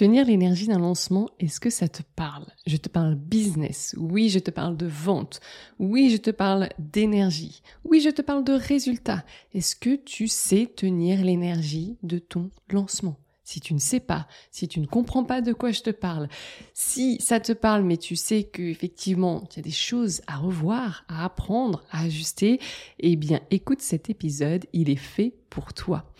Tenir l'énergie d'un lancement, est-ce que ça te parle? Je te parle business, oui, je te parle de vente, oui, je te parle d'énergie, oui, je te parle de résultats. Est-ce que tu sais tenir l'énergie de ton lancement? Si tu ne sais pas, si tu ne comprends pas de quoi je te parle, si ça te parle mais tu sais que effectivement il y a des choses à revoir, à apprendre, à ajuster, eh bien écoute cet épisode, il est fait pour toi.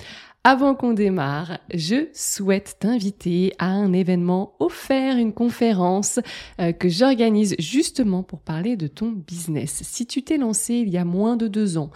Avant qu'on démarre, je souhaite t'inviter à un événement offert, une conférence euh, que j'organise justement pour parler de ton business. Si tu t'es lancé il y a moins de deux ans,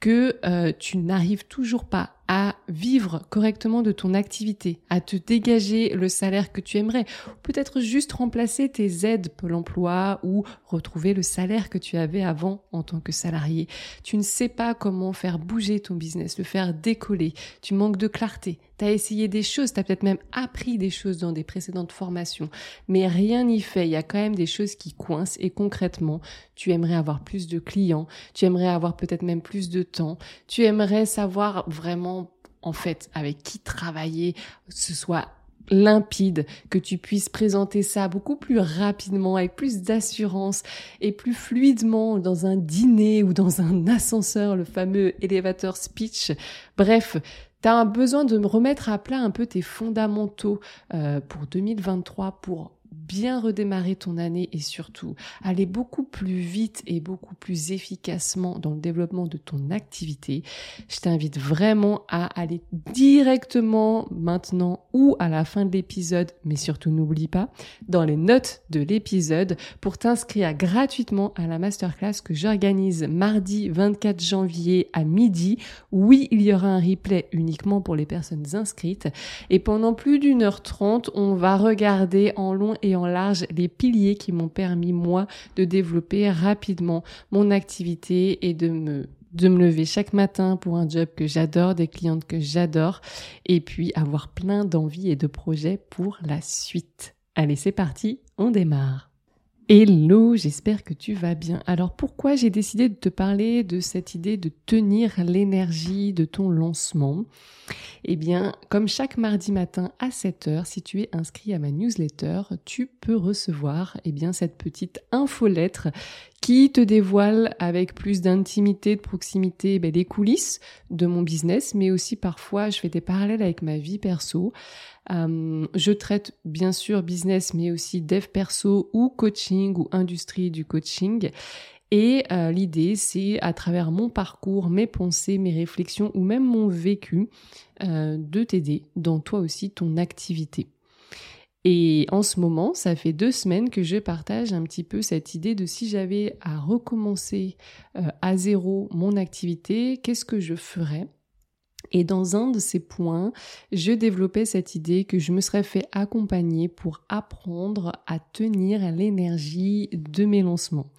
que euh, tu n'arrives toujours pas à vivre correctement de ton activité, à te dégager le salaire que tu aimerais, peut-être juste remplacer tes aides Pôle emploi ou retrouver le salaire que tu avais avant en tant que salarié. Tu ne sais pas comment faire bouger ton business, le faire décoller, tu manques de clarté, tu as essayé des choses, tu as peut-être même appris des choses dans des précédentes formations, mais rien n'y fait, il y a quand même des choses qui coincent et concrètement, tu aimerais avoir plus de clients, tu aimerais avoir peut-être même plus de temps, tu aimerais savoir vraiment en fait avec qui travailler, ce soit limpide, que tu puisses présenter ça beaucoup plus rapidement, avec plus d'assurance et plus fluidement dans un dîner ou dans un ascenseur, le fameux elevator speech. Bref, tu as besoin de me remettre à plat un peu tes fondamentaux euh, pour 2023 pour bien redémarrer ton année et surtout aller beaucoup plus vite et beaucoup plus efficacement dans le développement de ton activité, je t'invite vraiment à aller directement maintenant ou à la fin de l'épisode, mais surtout n'oublie pas, dans les notes de l'épisode pour t'inscrire gratuitement à la masterclass que j'organise mardi 24 janvier à midi. Oui, il y aura un replay uniquement pour les personnes inscrites et pendant plus d'une heure trente, on va regarder en long et en large les piliers qui m'ont permis, moi, de développer rapidement mon activité et de me de me lever chaque matin pour un job que j'adore, des clientes que j'adore, et puis avoir plein d'envies et de projets pour la suite. Allez, c'est parti, on démarre. Hello, j'espère que tu vas bien. Alors pourquoi j'ai décidé de te parler de cette idée de tenir l'énergie de ton lancement? Eh bien, comme chaque mardi matin à 7h, si tu es inscrit à ma newsletter, tu peux recevoir eh bien cette petite infolettre qui te dévoile avec plus d'intimité, de proximité, ben, les coulisses de mon business, mais aussi parfois je fais des parallèles avec ma vie perso. Euh, je traite bien sûr business, mais aussi dev perso ou coaching ou industrie du coaching. Et euh, l'idée, c'est à travers mon parcours, mes pensées, mes réflexions ou même mon vécu, euh, de t'aider dans toi aussi ton activité. Et en ce moment, ça fait deux semaines que je partage un petit peu cette idée de si j'avais à recommencer à zéro mon activité, qu'est-ce que je ferais? Et dans un de ces points, je développais cette idée que je me serais fait accompagner pour apprendre à tenir l'énergie de mes lancements.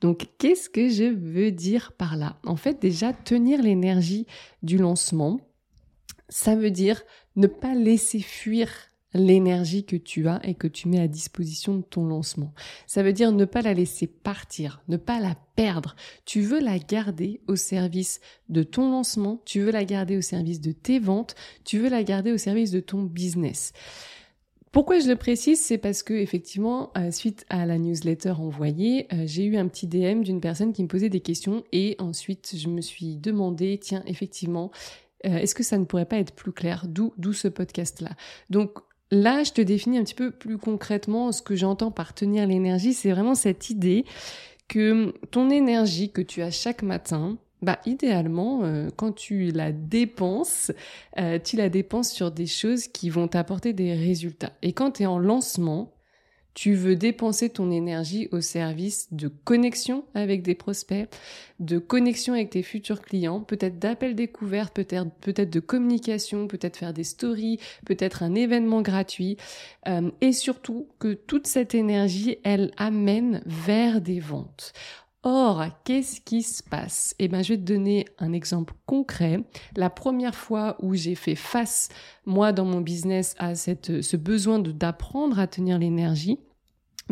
Donc, qu'est-ce que je veux dire par là? En fait, déjà, tenir l'énergie du lancement, ça veut dire ne pas laisser fuir l'énergie que tu as et que tu mets à disposition de ton lancement. Ça veut dire ne pas la laisser partir, ne pas la perdre. Tu veux la garder au service de ton lancement, tu veux la garder au service de tes ventes, tu veux la garder au service de ton business. Pourquoi je le précise, c'est parce que effectivement, euh, suite à la newsletter envoyée, euh, j'ai eu un petit DM d'une personne qui me posait des questions et ensuite je me suis demandé, tiens, effectivement, euh, est-ce que ça ne pourrait pas être plus clair? D'où d'où ce podcast là. Donc Là, je te définis un petit peu plus concrètement ce que j'entends par tenir l'énergie. C'est vraiment cette idée que ton énergie que tu as chaque matin, bah idéalement, euh, quand tu la dépenses, euh, tu la dépenses sur des choses qui vont t'apporter des résultats. Et quand tu es en lancement, Tu veux dépenser ton énergie au service de connexion avec des prospects, de connexion avec tes futurs clients, peut-être d'appels découvertes, peut-être peut-être de communication, peut-être faire des stories, peut-être un événement gratuit, euh, et surtout que toute cette énergie, elle amène vers des ventes. Or, qu'est-ce qui se passe? Eh ben, je vais te donner un exemple concret. La première fois où j'ai fait face, moi, dans mon business, à cette, ce besoin d'apprendre à tenir l'énergie,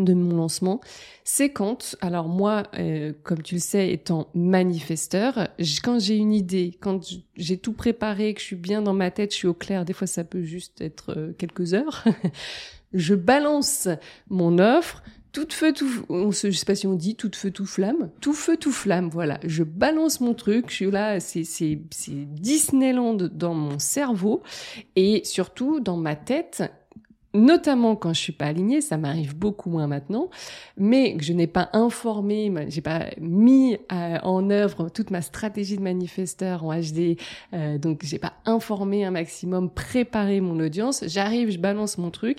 de mon lancement, c'est quand, alors moi, euh, comme tu le sais, étant manifesteur, quand j'ai une idée, quand j'ai tout préparé, que je suis bien dans ma tête, je suis au clair, des fois ça peut juste être euh, quelques heures, je balance mon offre, tout feu, tout, on se, je sais pas si on dit tout feu, tout flamme, tout feu, tout flamme, voilà. Je balance mon truc, je suis là, c'est, c'est Disneyland dans mon cerveau et surtout dans ma tête notamment quand je suis pas alignée, ça m'arrive beaucoup moins maintenant, mais que je n'ai pas informé, j'ai pas mis euh, en œuvre toute ma stratégie de manifesteur en HD, euh, donc j'ai pas informé un maximum, préparé mon audience, j'arrive, je balance mon truc,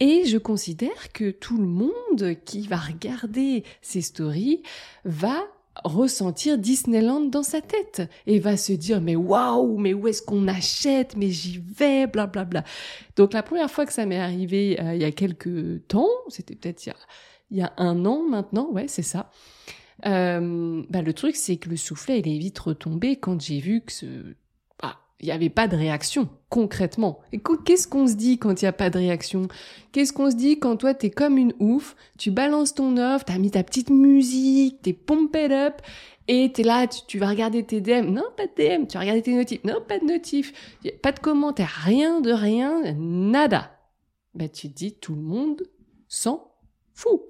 et je considère que tout le monde qui va regarder ces stories va ressentir Disneyland dans sa tête et va se dire mais waouh mais où est-ce qu'on achète mais j'y vais bla bla bla. Donc la première fois que ça m'est arrivé euh, il y a quelques temps c'était peut-être il, il y a, un an maintenant ouais c'est ça. Euh, bah, le truc c'est que le soufflet il est vite retombé quand j'ai vu que ce il n'y avait pas de réaction, concrètement. Qu'est-ce qu'on se dit quand il n'y a pas de réaction? Qu'est-ce qu'on se dit quand toi, t'es comme une ouf, tu balances ton offre, t'as mis ta petite musique, t'es pumped up, et t'es là, tu, vas regarder tes DM. Non, pas de DM. Tu vas regarder tes notifs. Non, pas de notifs. Pas de commentaires. Rien de rien. Nada. Ben, tu te dis, tout le monde s'en fout.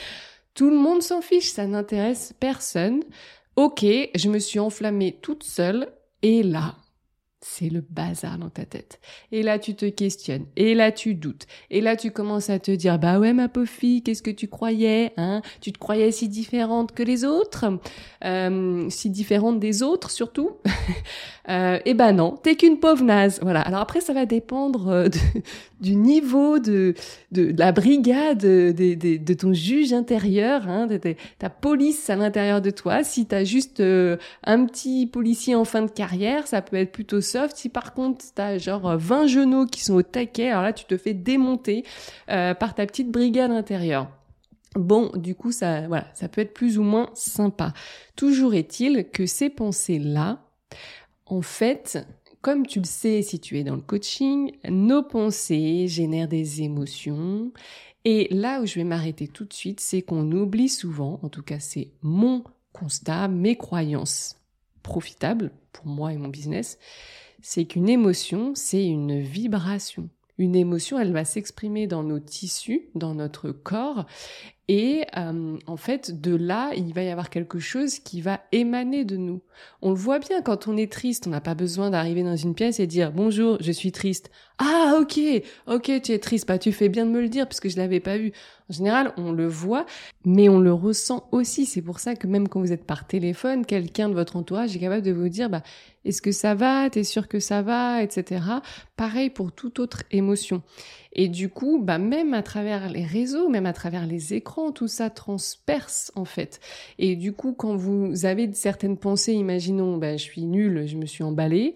tout le monde s'en fiche. Ça n'intéresse personne. Ok, je me suis enflammée toute seule. Et là, c'est le bazar dans ta tête. Et là, tu te questionnes. Et là, tu doutes. Et là, tu commences à te dire, bah ouais, ma pauvre fille, qu'est-ce que tu croyais, hein? Tu te croyais si différente que les autres, euh, si différente des autres surtout? euh, et ben non, t'es qu'une pauvre naze. Voilà. Alors après, ça va dépendre euh, du niveau de, de, la brigade de, de, ton juge intérieur, hein, de, ta police à l'intérieur de toi. Si t'as juste euh, un petit policier en fin de carrière, ça peut être plutôt si par contre t'as genre 20 genoux qui sont au taquet, alors là tu te fais démonter euh, par ta petite brigade intérieure. Bon, du coup, ça, voilà, ça peut être plus ou moins sympa. Toujours est-il que ces pensées-là, en fait, comme tu le sais si tu es dans le coaching, nos pensées génèrent des émotions. Et là où je vais m'arrêter tout de suite, c'est qu'on oublie souvent, en tout cas c'est mon constat, mes croyances profitables pour moi et mon business, c'est qu'une émotion, c'est une vibration. Une émotion, elle va s'exprimer dans nos tissus, dans notre corps, et euh, en fait, de là, il va y avoir quelque chose qui va émaner de nous. On le voit bien quand on est triste, on n'a pas besoin d'arriver dans une pièce et dire bonjour, je suis triste. Ah ok, ok, tu es triste, bah tu fais bien de me le dire puisque je l'avais pas vu. En général, on le voit, mais on le ressent aussi. C'est pour ça que même quand vous êtes par téléphone, quelqu'un de votre entourage est capable de vous dire bah est-ce que ça va, t'es sûr que ça va, etc. Pareil pour toute autre émotion. Et du coup, bah, même à travers les réseaux, même à travers les écrans, tout ça transperce en fait. Et du coup, quand vous avez certaines pensées, imaginons, bah, je suis nulle, je me suis emballée,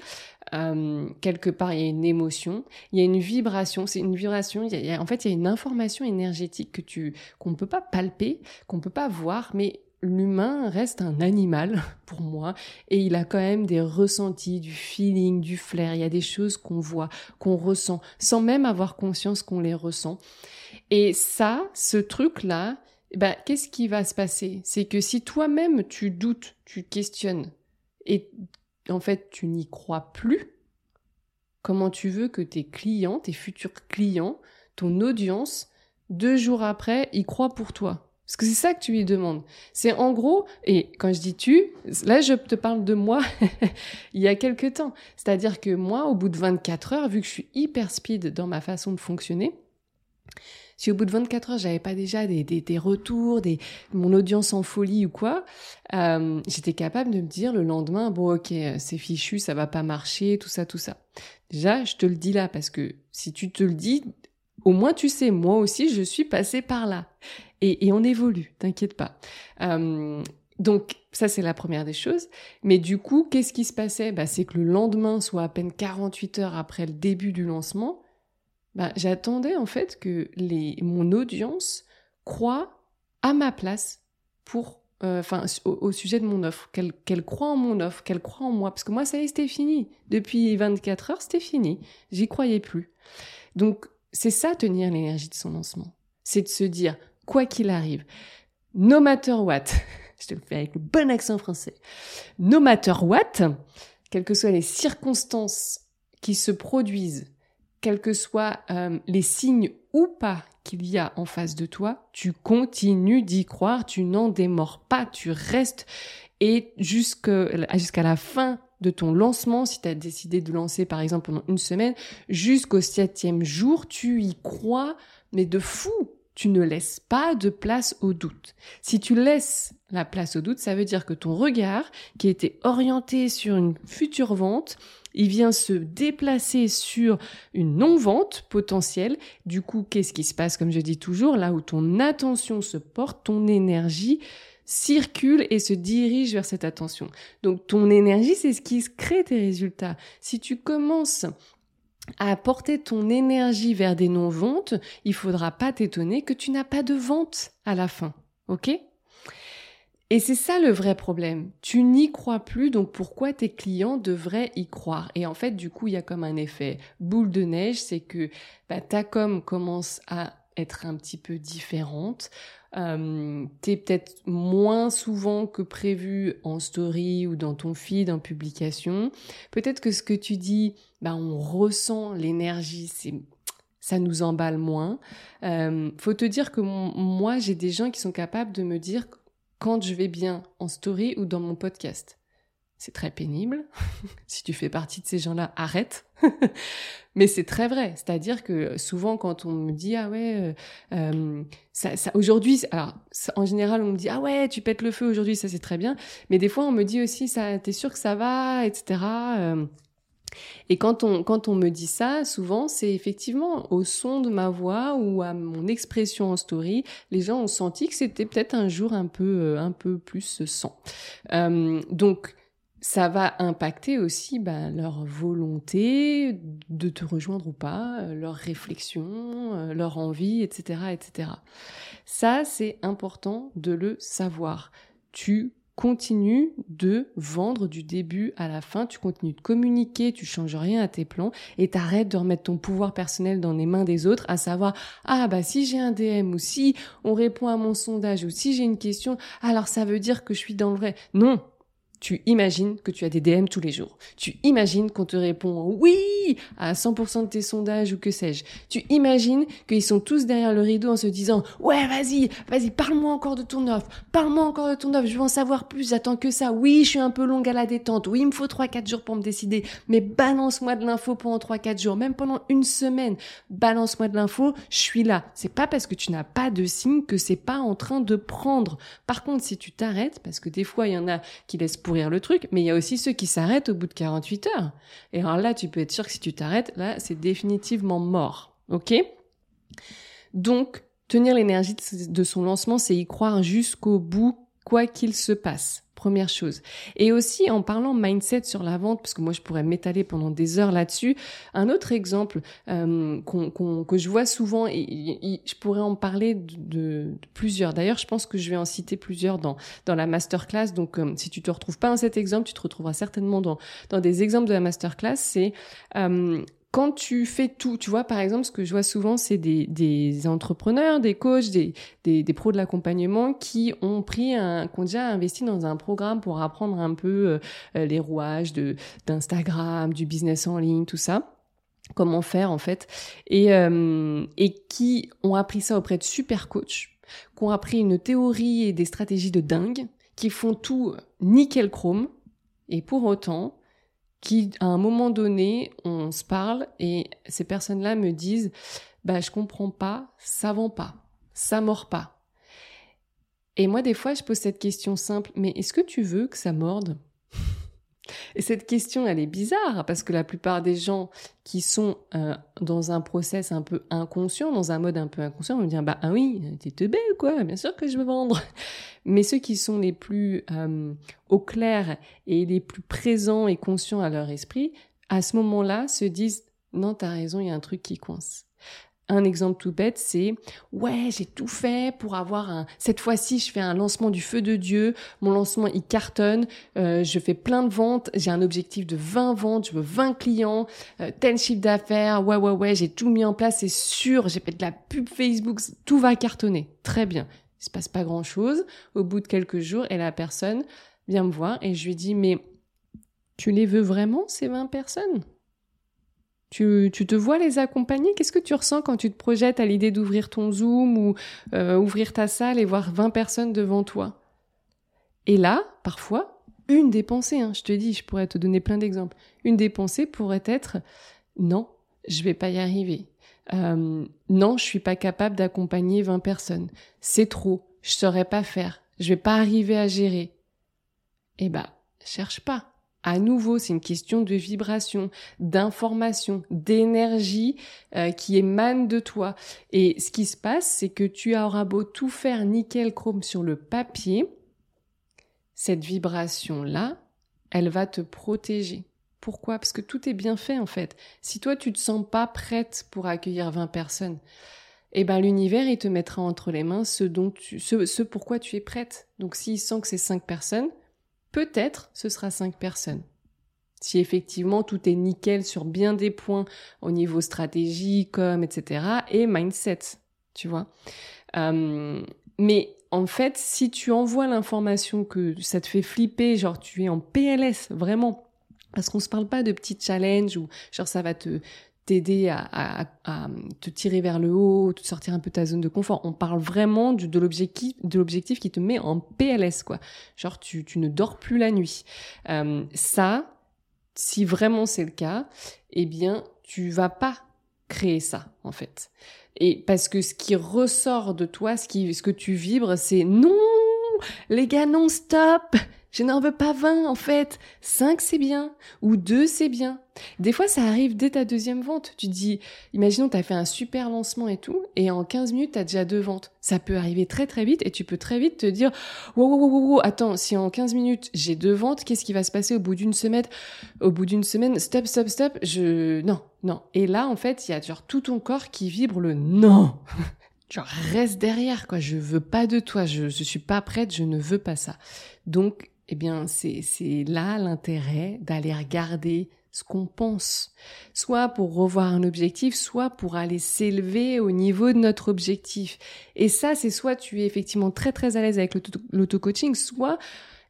euh, quelque part il y a une émotion, il y a une vibration, c'est une vibration, il y a, en fait il y a une information énergétique que tu qu'on ne peut pas palper, qu'on ne peut pas voir, mais l'humain reste un animal pour moi et il a quand même des ressentis, du feeling, du flair. Il y a des choses qu'on voit, qu'on ressent, sans même avoir conscience qu'on les ressent. Et ça, ce truc-là, bah, qu'est-ce qui va se passer? C'est que si toi-même tu doutes, tu questionnes et en fait tu n'y crois plus, comment tu veux que tes clients, tes futurs clients, ton audience, deux jours après, y croient pour toi? Parce que c'est ça que tu lui demandes. C'est en gros, et quand je dis tu, là je te parle de moi il y a quelques temps. C'est-à-dire que moi, au bout de 24 heures, vu que je suis hyper speed dans ma façon de fonctionner, si au bout de 24 heures, j'avais pas déjà des, des, des, retours, des, mon audience en folie ou quoi, euh, j'étais capable de me dire le lendemain, bon ok, c'est fichu, ça va pas marcher, tout ça, tout ça. Déjà, je te le dis là parce que si tu te le dis, Au moins tu sais, moi aussi je suis passée par là. Et, on évolue, t'inquiète pas. Euh, donc ça c'est la première des choses. Mais du coup, qu'est-ce qui se passait? Bah, C'est que le lendemain, soit à peine 48 heures après le début du lancement, bah, j'attendais en fait que les, mon audience croit à ma place pour euh, enfin au, sujet de mon offre, qu'elle croit en mon offre, qu'elle croit en moi, parce que moi ça y est, c'était fini. Depuis 24 heures, c'était fini. J'y croyais plus. Donc c'est ça tenir l'énergie de son lancement. C'est de se dire, quoi qu'il arrive, no matter what, je te le fais avec le bon accent français, no matter what, quelles que soient les circonstances qui se produisent, quels que soient euh, les signes ou pas qu'il y a en face de toi, tu continues d'y croire, tu n'en démords pas, tu restes et jusqu'à la fin de ton lancement, si tu as décidé de lancer par exemple pendant une semaine, jusqu'au septième jour, tu y crois, mais de fou. Tu ne laisses pas de place au doute. Si tu laisses la place au doute, ça veut dire que ton regard, qui était orienté sur une future vente, il vient se déplacer sur une non-vente potentielle. Du coup, qu'est-ce qui se passe Comme je dis toujours, là où ton attention se porte, ton énergie circule et se dirige vers cette attention. Donc ton énergie, c'est ce qui crée tes résultats. Si tu commences à porter ton énergie vers des non-ventes, il faudra pas t'étonner que tu n'as pas de vente à la fin. OK? Et c'est ça le vrai problème. Tu n'y crois plus, donc pourquoi tes clients devraient y croire? Et en fait, du coup, il y a comme un effet boule de neige, c'est que bah, ta com commence à être un petit peu différente. Euh, t'es peut-être moins souvent que prévu en story ou dans ton feed en publication. Peut-être que ce que tu dis, bah, on ressent l'énergie, c'est ça nous emballe moins. Euh, faut te dire que moi, j'ai des gens qui sont capables de me dire quand je vais bien en story ou dans mon podcast. C'est très pénible. si tu fais partie de ces gens-là, arrête. Mais c'est très vrai. C'est-à-dire que souvent, quand on me dit ah ouais, euh, euh ça, ça aujourd'hui, alors en général, on me dit ah ouais, tu pètes le feu aujourd'hui, ça c'est très bien. Mais des fois, on me dit aussi ça, t'es sûr que ça va, etc. Et quand on, quand on me dit ça, souvent, c'est effectivement au son de ma voix ou à mon expression en story, les gens ont senti que c'était peut-être un jour un peu, euh, un peu plus sans. Euh, donc, ça va impacter aussi bah, leur volonté de te rejoindre ou pas, euh, leur réflexion, leur envie, etc., etc. Ça, c'est important de le savoir. Tu continue de vendre du début à la fin, tu continues de communiquer, tu changes rien à tes plans et t'arrêtes de remettre ton pouvoir personnel dans les mains des autres, à savoir ah bah si j'ai un DM ou si on répond à mon sondage ou si j'ai une question, alors ça veut dire que je suis dans le vrai. Non, tu imagines que tu as des DM tous les jours. Tu imagines qu'on te répond oui à 100% de tes sondages ou que sais-je. Tu imagines qu'ils sont tous derrière le rideau en se disant ouais vas-y, vas-y, parle-moi encore de ton offre, parle-moi encore de ton offre, je veux en savoir plus, j'attends que ça. Oui, je suis un peu longue à la détente, oui, il me faut 3-4 jours pour me décider, mais balance-moi de l'info pendant 3-4 jours, même pendant une semaine, balance-moi de l'info, je suis là. C'est pas parce que tu n'as pas de signe que c'est pas en train de prendre. Par contre, si tu t'arrêtes, parce que des fois il y en a qui laissent pourrir le truc, mais il y a aussi ceux qui s'arrêtent au bout de 48 heures. Et alors là, tu peux être sûr que si tu t'arrêtes, là, c'est définitivement mort. Ok? Donc, tenir l'énergie de son lancement, c'est y croire jusqu'au bout, quoi qu'il se passe. Première chose. Et aussi en parlant mindset sur la vente, parce que moi je pourrais m'étaler pendant des heures là-dessus. Un autre exemple euh, que je vois souvent, et, je pourrais en parler de, plusieurs. D'ailleurs, je pense que je vais en citer plusieurs dans dans la masterclass. Donc, euh, si tu te retrouves pas dans cet exemple, tu te retrouveras certainement dans dans des exemples de la masterclass. C'est euh, quand tu fais tout, tu vois, par exemple, ce que je vois souvent, c'est des, entrepreneurs, des coachs, des, pros de l'accompagnement qui ont pris un, déjà investi dans un programme pour apprendre un peu euh, les rouages de d'Instagram, du business en ligne, tout ça. Comment faire en fait, et, euh, et qui ont appris ça auprès de super coachs, qui ont appris une théorie et des stratégies de dingue, qui font tout nickel chrome, et pour autant, qui, à un moment donné, on se parle et ces personnes-là me disent, bah, je comprends pas, ça vend pas, ça mord pas. Et moi, des fois, je pose cette question simple, mais est-ce que tu veux que ça morde? Et cette question, elle est bizarre parce que la plupart des gens qui sont euh, dans un process un peu inconscient, dans un mode un peu inconscient, vont me dire bah ah oui, t'es teubé quoi, bien sûr que je veux vendre. Mais ceux qui sont les plus euh, au clair et les plus présents et conscients à leur esprit, à ce moment-là, se disent non, t'as raison, il y a un truc qui coince. Un exemple tout bête, c'est ouais, j'ai tout fait pour avoir un. Cette fois-ci, je fais un lancement du feu de Dieu. Mon lancement, il cartonne. Euh, je fais plein de ventes. J'ai un objectif de 20 ventes. Je veux 20 clients, euh, tel chiffre d'affaires. Ouais, ouais, ouais. J'ai tout mis en place. C'est sûr. J'ai fait de la pub Facebook. Tout va cartonner. Très bien. Il se passe pas grand-chose. Au bout de quelques jours, et la personne vient me voir et je lui dis mais tu les veux vraiment ces 20 personnes? Tu, te vois les accompagner? Qu'est-ce que tu ressens quand tu te projettes à l'idée d'ouvrir ton Zoom ou euh, ouvrir ta salle et voir 20 personnes devant toi? Et là, parfois, une des pensées, hein, je te dis, je pourrais te donner plein d'exemples, une des pensées pourrait être non, je vais pas y arriver. Euh, non, je suis pas capable d'accompagner 20 personnes. C'est trop, je saurais pas faire, je vais pas arriver à gérer. Eh ben, cherche pas à nouveau, c'est une question de vibration, d'information, d'énergie euh, qui émane de toi. Et ce qui se passe, c'est que tu auras beau tout faire nickel chrome sur le papier, cette vibration-là, elle va te protéger. Pourquoi? Parce que tout est bien fait en fait. Si toi tu te sens pas prête pour accueillir 20 personnes, eh ben l'univers il te mettra entre les mains ce dont tu, ce, ce pourquoi tu es prête. Donc s'il sent que c'est 5 personnes, peut-être ce sera cinq personnes. Si effectivement tout est nickel sur bien des points au niveau stratégie, com, etc. et mindset, tu vois. Euh, mais en fait, si tu envoies l'information que ça te fait flipper, genre tu es en PLS, vraiment, parce qu'on se parle pas de petits challenges ou genre ça va te t'aider à, te tirer vers le haut, te sortir un peu de ta zone de confort. On parle vraiment de l'objectif, de l'objectif qui te met en PLS, quoi. Genre, tu, ne dors plus la nuit. Euh, ça, si vraiment c'est le cas, eh bien, tu vas pas créer ça, en fait. Et parce que ce qui ressort de toi, ce qui, ce que tu vibres, c'est non, les gars, non, stop! Je n'en veux pas 20 en fait. 5 c'est bien. Ou 2 c'est bien. Des fois ça arrive dès ta deuxième vente. Tu dis, imaginons tu as fait un super lancement et tout, et en 15 minutes tu as déjà deux ventes. Ça peut arriver très très vite et tu peux très vite te dire, wow, wow, wow, wow, attends, si en 15 minutes j'ai deux ventes, qu'est-ce qui va se passer au bout d'une semaine Au bout d'une semaine, stop, stop, stop, je... Non, non. Et là en fait, il y a genre tout ton corps qui vibre le non. genre reste derrière quoi, je veux pas de toi, je, je suis pas prête, je ne veux pas ça. Donc eh bien, c'est là l'intérêt d'aller regarder ce qu'on pense, soit pour revoir un objectif, soit pour aller s'élever au niveau de notre objectif. Et ça, c'est soit tu es effectivement très très à l'aise avec l'auto-coaching, soit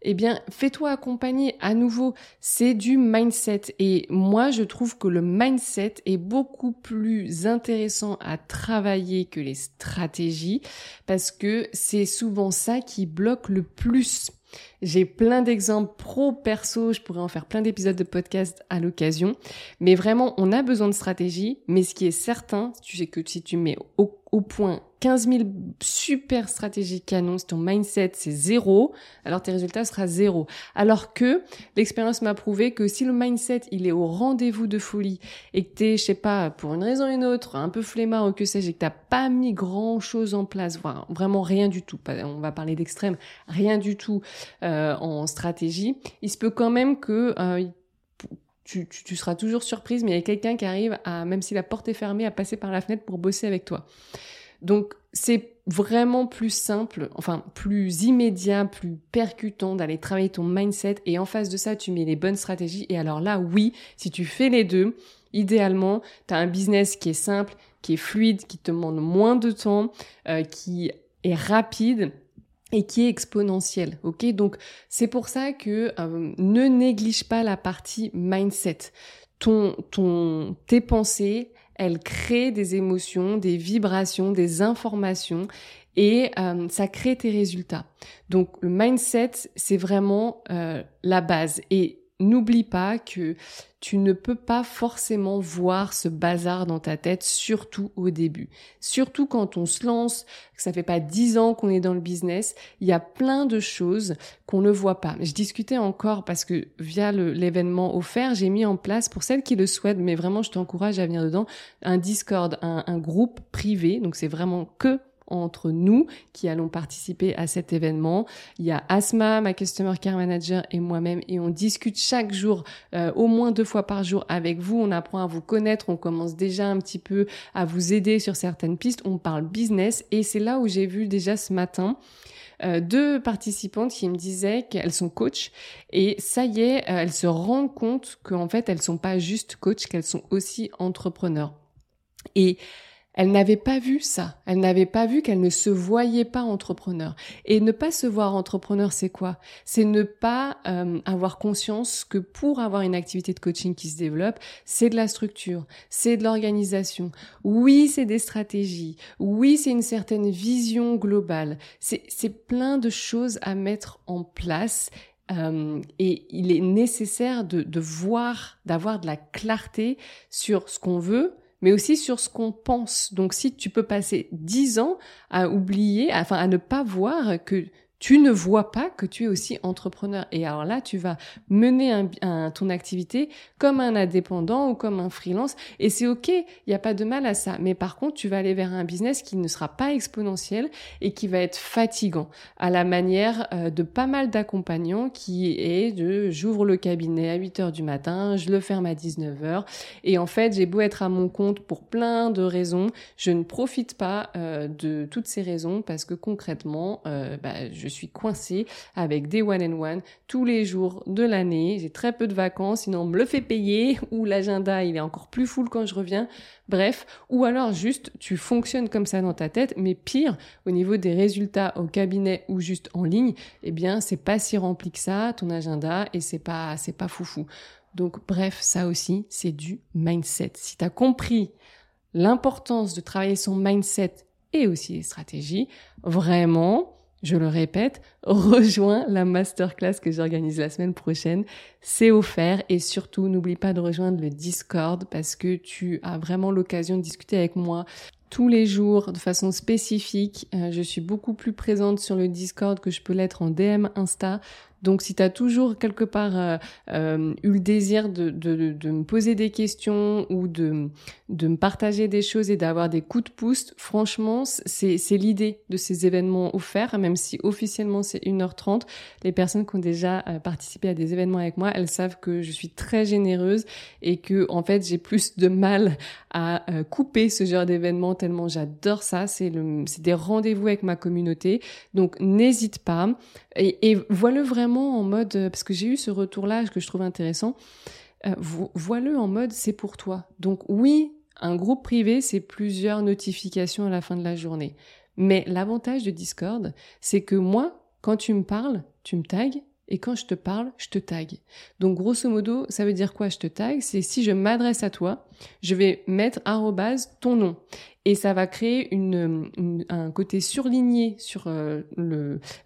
eh bien, fais-toi accompagner à nouveau. C'est du mindset. Et moi, je trouve que le mindset est beaucoup plus intéressant à travailler que les stratégies parce que c'est souvent ça qui bloque le plus. J'ai plein d'exemples pro, perso, je pourrais en faire plein d'épisodes de podcast à l'occasion. Mais vraiment, on a besoin de stratégie. Mais ce qui est certain, sais que si tu mets au, point 15 000 super stratégies canon, si ton mindset c'est zéro, alors tes résultats sera zéro. Alors que l'expérience m'a prouvé que si le mindset il est au rendez-vous de folie et que t'es, je sais pas, pour une raison ou une autre, un peu flemmard ou que sais-je, et que t'as pas mis grand chose en place, voire vraiment rien du tout, on va parler d'extrême, rien du tout en stratégie, il se peut quand même que euh, tu, tu, seras toujours surprise, mais il y a quelqu'un qui arrive à, même si la porte est fermée, à passer par la fenêtre pour bosser avec toi. Donc c'est vraiment plus simple, enfin plus immédiat, plus percutant d'aller travailler ton mindset. Et en face de ça tu mets les bonnes stratégies. Et alors là oui, si tu fais les deux, idéalement tu as un business qui est simple, qui est fluide, qui te demande moins de temps, euh, qui est rapide et qui est exponentiel. Ok, donc c'est pour ça que euh, ne néglige pas la partie mindset. Ton, ton, tes pensées, elle crée des émotions, des vibrations, des informations et euh, ça crée tes résultats. Donc le mindset, c'est vraiment euh, la base. Et n'oublie pas que tu ne peux pas forcément voir ce bazar dans ta tête, surtout au début. Surtout quand on se lance, que ça fait pas dix ans qu'on est dans le business, il y a plein de choses qu'on ne voit pas. Je discutais encore parce que via l'événement offert, j'ai mis en place, pour celles qui le souhaitent, mais vraiment je t'encourage à venir dedans, un Discord, un, un groupe privé. Donc c'est vraiment que entre nous qui allons participer à cet événement. Il y a Asma, ma Customer Care Manager et moi-même et on discute chaque jour, euh, au moins deux fois par jour avec vous. On apprend à vous connaître, on commence déjà un petit peu à vous aider sur certaines pistes. On parle business et c'est là où j'ai vu déjà ce matin euh, deux participantes qui me disaient qu'elles sont coach et ça y est, euh, elles se rendent compte qu'en fait elles sont pas juste coach, qu'elles sont aussi entrepreneurs. Elle n'avait pas vu ça. Elle n'avait pas vu qu'elle ne se voyait pas entrepreneur. Et ne pas se voir entrepreneur, c'est quoi? C'est ne pas euh, avoir conscience que pour avoir une activité de coaching qui se développe, c'est de la structure, c'est de l'organisation. Oui, c'est des stratégies. Oui, c'est une certaine vision globale. C'est plein de choses à mettre en place euh, et il est nécessaire de, de voir, d'avoir de la clarté sur ce qu'on veut, mais aussi sur ce qu'on pense. Donc si tu peux passer dix ans à oublier, enfin à ne pas voir que tu ne vois pas que tu es aussi entrepreneur. Et alors là, tu vas mener un, ton activité comme un indépendant ou comme un freelance. Et c'est OK, il n'y a pas de mal à ça. Mais par contre, tu vas aller vers un business qui ne sera pas exponentiel et qui va être fatigant, à la manière euh, de pas mal d'accompagnants qui est de j'ouvre le cabinet à 8 heures du matin, je le ferme à 19 heures. Et en fait, j'ai beau être à mon compte pour plein de raisons, je ne profite pas euh, de toutes ces raisons parce que concrètement, euh, bah, je suis coincée avec des one and one tous les jours de l'année. J'ai très peu de vacances, sinon on me le fait payer ou l'agenda il est encore plus full quand je reviens. Bref, ou alors juste tu fonctionnes comme ça dans ta tête, mais pire au niveau des résultats au cabinet ou juste en ligne, eh bien c'est pas si rempli que ça ton agenda et c'est pas c'est pas foufou. Donc bref, ça aussi c'est du mindset. Si tu as compris l'importance de travailler son mindset et aussi les stratégies, vraiment, je le répète, rejoins la masterclass que j'organise la semaine prochaine. C'est offert et surtout n'oublie pas de rejoindre le Discord parce que tu as vraiment l'occasion de discuter avec moi tous les jours de façon spécifique. Euh, je suis beaucoup plus présente sur le Discord que je peux l'être en DM Insta. Donc si tu as toujours quelque part euh, euh, eu le désir de, me poser des questions ou de, me partager des choses et d'avoir des coups de pouce, franchement, c'est l'idée de ces événements offerts, même si officiellement c'est 1h30. Les personnes qui ont déjà euh, participé à des événements avec moi, elles savent que je suis très généreuse et que en fait j'ai plus de mal à couper ce genre d'événements tellement j'adore ça. C'est des rendez-vous avec ma communauté. Donc n'hésite pas. Et, et vois-le vraiment en mode, euh, parce que j'ai eu ce retour-là que je trouve intéressant, euh, vois-le en mode c'est pour toi. Donc oui, un groupe privé, c'est plusieurs notifications à la fin de la journée. Mais l'avantage de Discord, c'est que moi, quand tu me parles, tu me tags, et quand je te parle, je te tag. Donc grosso modo, ça veut dire quoi je te tag C'est si je m'adresse à toi, je vais mettre arrobase ton nom. Et ça va créer une, un côté surligné sur euh,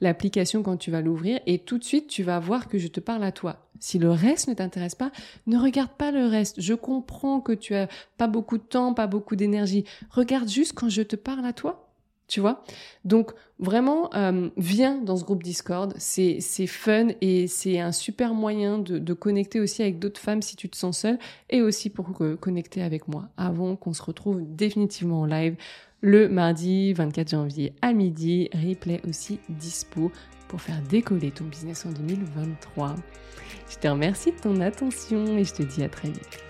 l'application quand tu vas l'ouvrir. Et tout de suite, tu vas voir que je te parle à toi. Si le reste ne t'intéresse pas, ne regarde pas le reste. Je comprends que tu as pas beaucoup de temps, pas beaucoup d'énergie. Regarde juste quand je te parle à toi tu vois Donc vraiment, euh, viens dans ce groupe Discord, c'est fun et c'est un super moyen de, de connecter aussi avec d'autres femmes si tu te sens seule et aussi pour connecter avec moi avant qu'on se retrouve définitivement en live le mardi 24 janvier à midi, replay aussi dispo pour faire décoller ton business en 2023. Je te remercie de ton attention et je te dis à très vite.